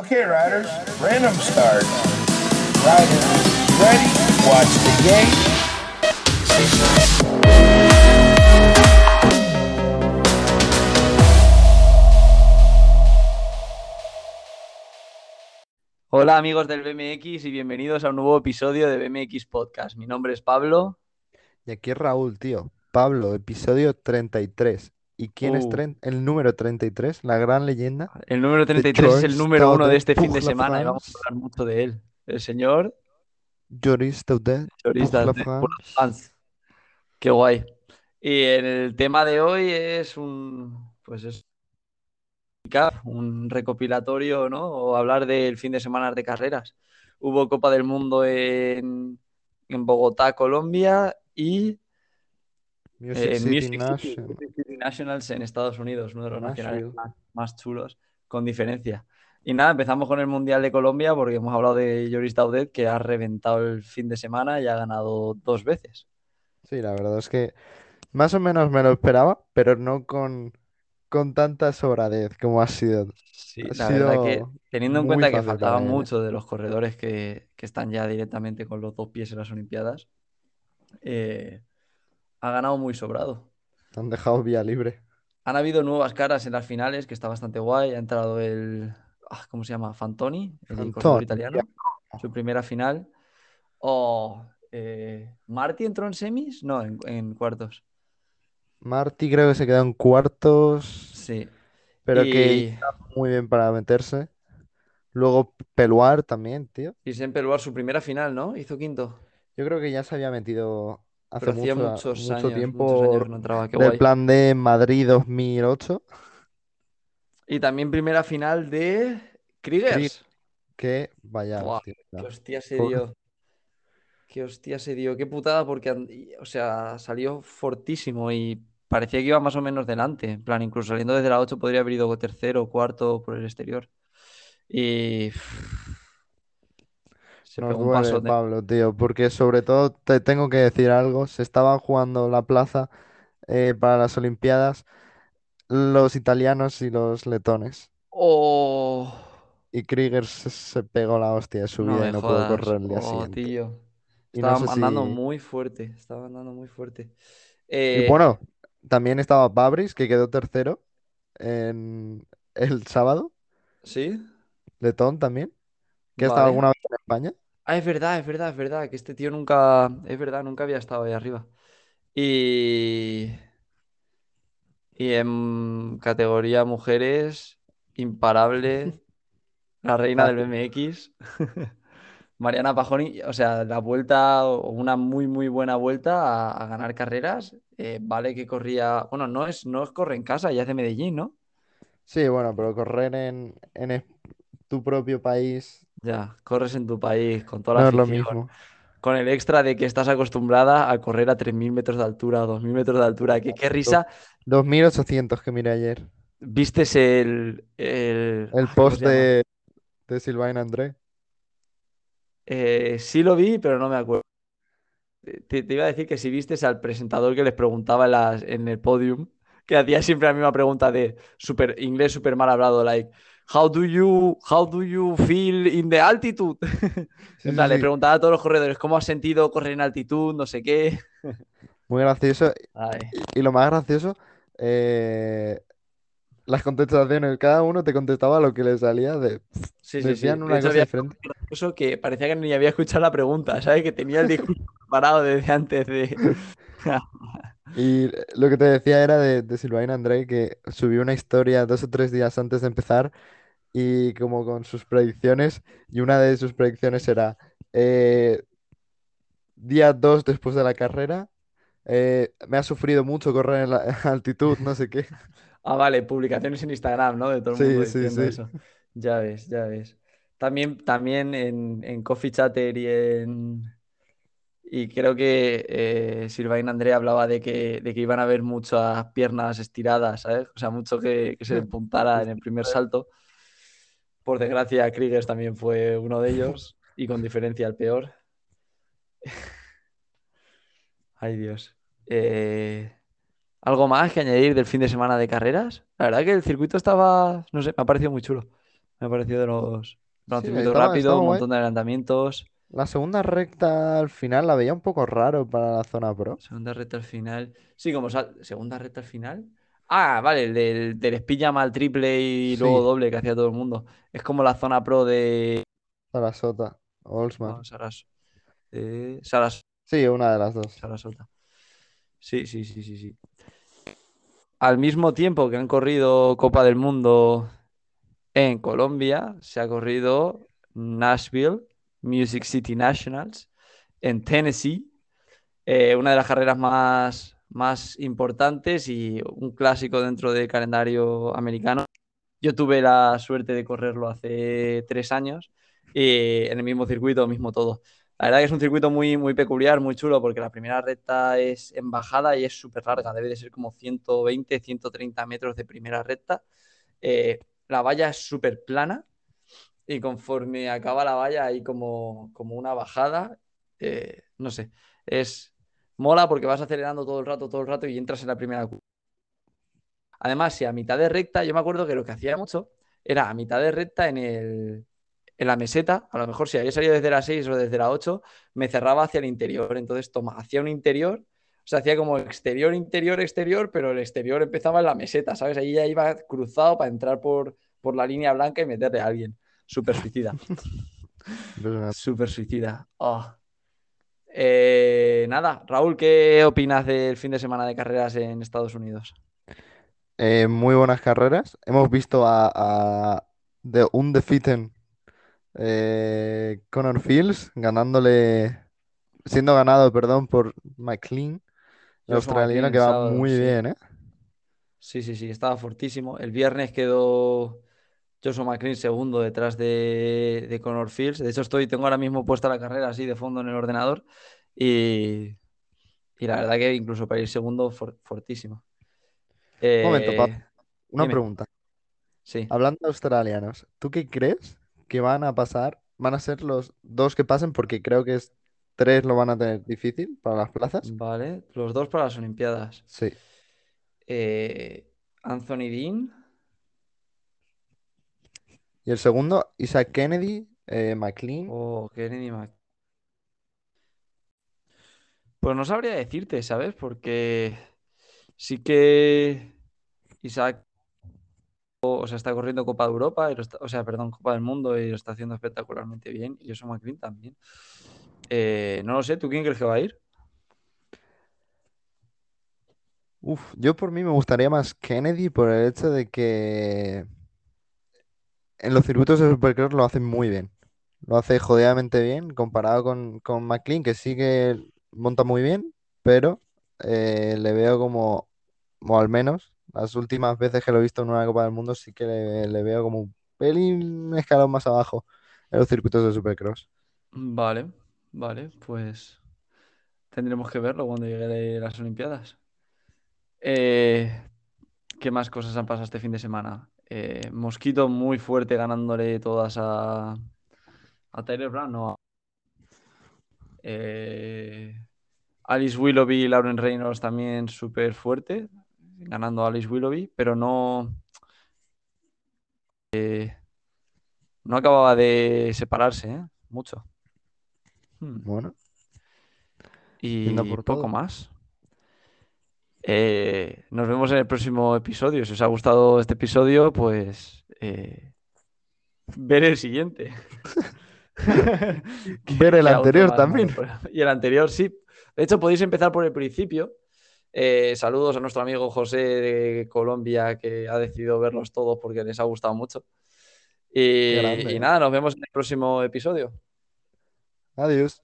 Okay, riders, random start. Riders, ready? Watch the game. Hola amigos del BMX y bienvenidos a un nuevo episodio de BMX Podcast. Mi nombre es Pablo. Y aquí es Raúl, tío. Pablo, episodio 33. ¿Y quién es Uh. tren- el número 33? La gran leyenda. El número 33 es el número uno de este fin de semana y vamos a hablar mucho de él. El señor Joris Daudet. Qué guay. Y el tema de hoy es un, pues es un recopilatorio, ¿no? O hablar del fin de semana de carreras. Hubo Copa del Mundo en, en Bogotá, Colombia y Music Eh, City Music City, National. Music City Nationals en Estados Unidos, uno de los nacionales Nashville. más, más chulos, con diferencia. Y nada, empezamos con el Mundial de Colombia porque hemos hablado de Joris Daudet, que ha reventado el fin de semana y ha ganado dos veces. Sí, la verdad es que más o menos me lo esperaba, pero no con, con tanta sobradez como ha sido. Sí, Ha la verdad que sido teniendo en cuenta que para él, ¿eh? muchos de los corredores que, que están ya directamente con los dos pies en las Olimpiadas, eh, ha ganado muy sobrado. Han dejado vía libre. Han habido nuevas caras en las finales, que está bastante guay. Ha entrado el. ah, ¿Cómo se llama? Fantoni, el corredor italiano. Su primera final. O. eh, ¿Marti entró en semis? No, en, en cuartos. Marty creo que se quedó en cuartos, Sí. pero que está muy bien para meterse. Luego Peluar también, tío. y Semper Luar, su primera final, ¿no? Hizo quinto. Yo creo que ya se había metido hace Pero hacía mucho, muchos mucho años, tiempo muchos años que no entraba. Qué del guay. plan de Madrid 2008, Y también primera final de Kriegers. que vaya Buah, hostia, Qué hostia se dio. Qué hostia se dio. Qué putada, porque, o sea, salió fortísimo y parecía que iba más o menos delante. En plan, incluso saliendo desde la 8 podría haber ido tercero o cuarto por el exterior. Y. Se Nos pegó un duele, paso de. Pablo, tío, porque sobre todo te tengo que decir algo, se estaban jugando la plaza eh, para las Olimpiadas los italianos y los letones. ¡Oh! Y Krieger se, se pegó la hostia de su No vida y no pudo correr el día Oh, siguiente. tío. No Estaba sé andando si- muy fuerte. Estaba andando muy fuerte. Y Eh, bueno, también estaba Babris, que quedó tercero en el sábado, ¿Sí? letón también, que ha estado Vale. alguna vez en España. Ah, es verdad, es verdad, es verdad, que este tío nunca, es verdad, nunca había estado ahí arriba. Y, y en categoría mujeres, imparable, la reina del BMX, Mariana Pajoni, o sea, la vuelta, o una muy, muy buena vuelta a, a ganar carreras. Eh, vale que corría, bueno, no es, no es corre en casa, ya es de Medellín, ¿no? Sí, bueno, pero correr en, en es- tu propio país Ya, corres en tu país con toda la no es lo afición. mismo. Con el extra de que estás acostumbrada a correr a 3.000 metros de altura o 2.000 metros de altura. Que qué risa. 2.800 que miré ayer. ¿Vistes el, el, El ay, ¿cómo post de, de Silvain André. Eh, sí lo vi, pero no me acuerdo. Te, te iba a decir que si vistes al presentador que les preguntaba en, las- en el podium, que hacía siempre la misma pregunta de super, inglés súper mal hablado, like, how do you, how do you feel in the altitude? Sí, En sí, plan, le sí. preguntaba a todos los corredores, ¿cómo has sentido correr en altitud? No sé qué. Muy gracioso. Y, y lo más gracioso, eh, las contestaciones. Cada uno te contestaba lo que le salía de... Sí, sí, sí. Una cosa había diferente. que parecía que ni había escuchado la pregunta, ¿sabes? Que tenía el discurso preparado desde antes de... Y lo que te decía era de, de Silvain André que subió una historia dos o tres días antes de empezar y como con sus predicciones y una de sus predicciones era eh, día 2 después de la carrera eh, me ha sufrido mucho correr en la altitud, no sé qué. Ah, vale, publicaciones en Instagram, ¿no? De todo el Sí, mundo sí, diciendo sí. eso. Ya ves, ya ves. También, también en, en Coffee Chatter y en... Y creo que eh, Silvain André hablaba de que, de que iban a haber muchas piernas estiradas, ¿sabes? O sea, mucho que, que se puntara en el primer salto. Por desgracia, Kriegers también fue uno de ellos y con diferencia el peor. Ay, Dios. Eh, ¿algo más que añadir del fin de semana de carreras? La verdad que el circuito estaba, no sé, me ha parecido muy chulo. Me ha parecido de los, Sí, rápidos, un guay. montón de adelantamientos. La segunda recta al final la veía un poco raro para la zona pro. Segunda recta al final. Sí, como sal... segunda recta al final. Ah, vale, el del, del speed jam al triple y Sí. luego doble que hacía todo el mundo. Es como la zona pro de Sarasota, Olsman. no, Saras... Saras- Sí, una de las dos. Sarasota. Sí, sí, sí, sí, sí. Al mismo tiempo que han corrido Copa del Mundo en Colombia, se ha corrido Nashville Music City Nationals en Tennessee. eh, una de las carreras más, más importantes y un clásico dentro del calendario americano. Yo tuve la suerte de correrlo hace tres años y en el mismo circuito, mismo todo. La verdad que es un circuito muy, muy peculiar, muy chulo, porque la primera recta es en bajada y es súper larga, debe de ser como 120, 130 metros de primera recta. Eh, la valla es súper plana y conforme acaba la valla hay como, como una bajada. eh, no sé, es mola porque vas acelerando todo el rato, todo el rato y entras en la primera curva. Además, si a mitad de recta, yo me acuerdo que lo que hacía mucho era a mitad de recta en el, en la meseta, a lo mejor si había salido desde la 6 o desde la 8, me cerraba hacia el interior. Entonces, toma, hacía un interior, o sea, hacía como exterior, interior, exterior, pero el exterior empezaba en la meseta, ¿sabes? Ahí ya iba cruzado para entrar por, por la línea blanca y meterle a alguien. Súper suicida. Súper suicida. Oh. Eh, nada, Raúl, ¿qué opinas del fin de semana de carreras en Estados Unidos? Eh, muy buenas carreras. Hemos visto a, a de un defeaten eh, Connor Fields ganándole, siendo ganado, perdón, por McLean, el australiano que va sábado, muy sí. bien, ¿eh? Sí, sí, sí, estaba fortísimo. El viernes quedó Joshua McLean segundo detrás de, de Connor Fields. De hecho, estoy, tengo ahora mismo puesta la carrera así de fondo en el ordenador. Y, y la verdad que incluso para ir segundo, for- fortísimo. Un momento, Pau. Eh, Una dime. pregunta. sí. Hablando de australianos, ¿tú qué crees que van a pasar? Van a ser los dos que pasen porque creo que es tres lo van a tener difícil para las plazas. Vale, los dos para las Olimpiadas. Sí. Eh, Anthony Dean. Y el segundo, Isaac Kennedy, eh, McLean. o Kennedy Mac. Pues no sabría decirte, ¿sabes? Porque sí que Isaac, o sea, está corriendo Copa de Europa, y lo está- o sea, perdón, Copa del Mundo y lo está haciendo espectacularmente bien. Y eso McLean también. Eh, no lo sé, ¿tú quién crees que va a ir? Uf, yo por mí me gustaría más Kennedy por el hecho de que en los circuitos de Supercross lo hacen muy bien. Lo hace jodidamente bien comparado con, con McLean, que sí que monta muy bien, pero eh, le veo como, o al menos las últimas veces que lo he visto en una Copa del Mundo, sí que le, le veo como un pelín escalón más abajo en los circuitos de Supercross. Vale, vale, pues tendremos que verlo cuando lleguen las Olimpiadas. Eh, ¿qué más cosas han pasado este fin de semana? Eh, Mosquito muy fuerte ganándole todas a, a Tyler Brown, no. Eh, Alice Willoughby y Lauren Reynolds también súper fuerte, ganando a Alice Willoughby, pero no, eh, no acababa de separarse. Mucho. Hmm. Bueno, Y por poco más. Eh, nos vemos en el próximo episodio. Si os ha gustado este episodio, pues eh, ver el siguiente. Ver el anterior también. Y el anterior, sí. De hecho, podéis empezar por el principio. Eh, saludos a nuestro amigo José de Colombia, que ha decidido verlos todos porque les ha gustado mucho. Y, y nada, nos vemos en el próximo episodio. adiós.